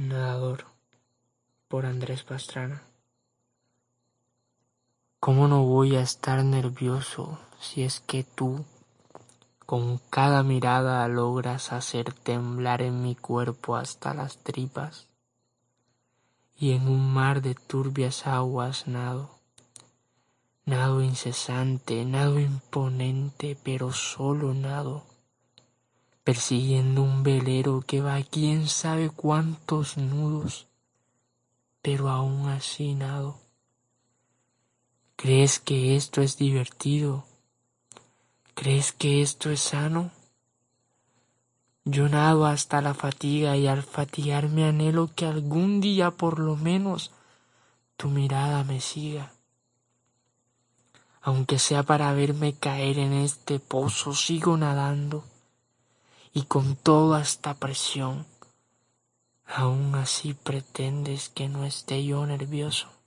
Nadador por Andrés Pastrana. ¿Cómo no voy a estar nervioso si es que tú con cada mirada logras hacer temblar en mi cuerpo hasta las tripas? Y en un mar de turbias aguas nado, nado incesante, nado imponente, pero solo nado persiguiendo un velero que va quién sabe cuántos nudos, pero aún así nado. ¿Crees que esto es divertido? ¿Crees que esto es sano? Yo nado hasta la fatiga y al fatigarme anhelo que algún día por lo menos tu mirada me siga. Aunque sea para verme caer en este pozo, sigo nadando y con toda esta presión, aún así pretendes que no esté yo nervioso.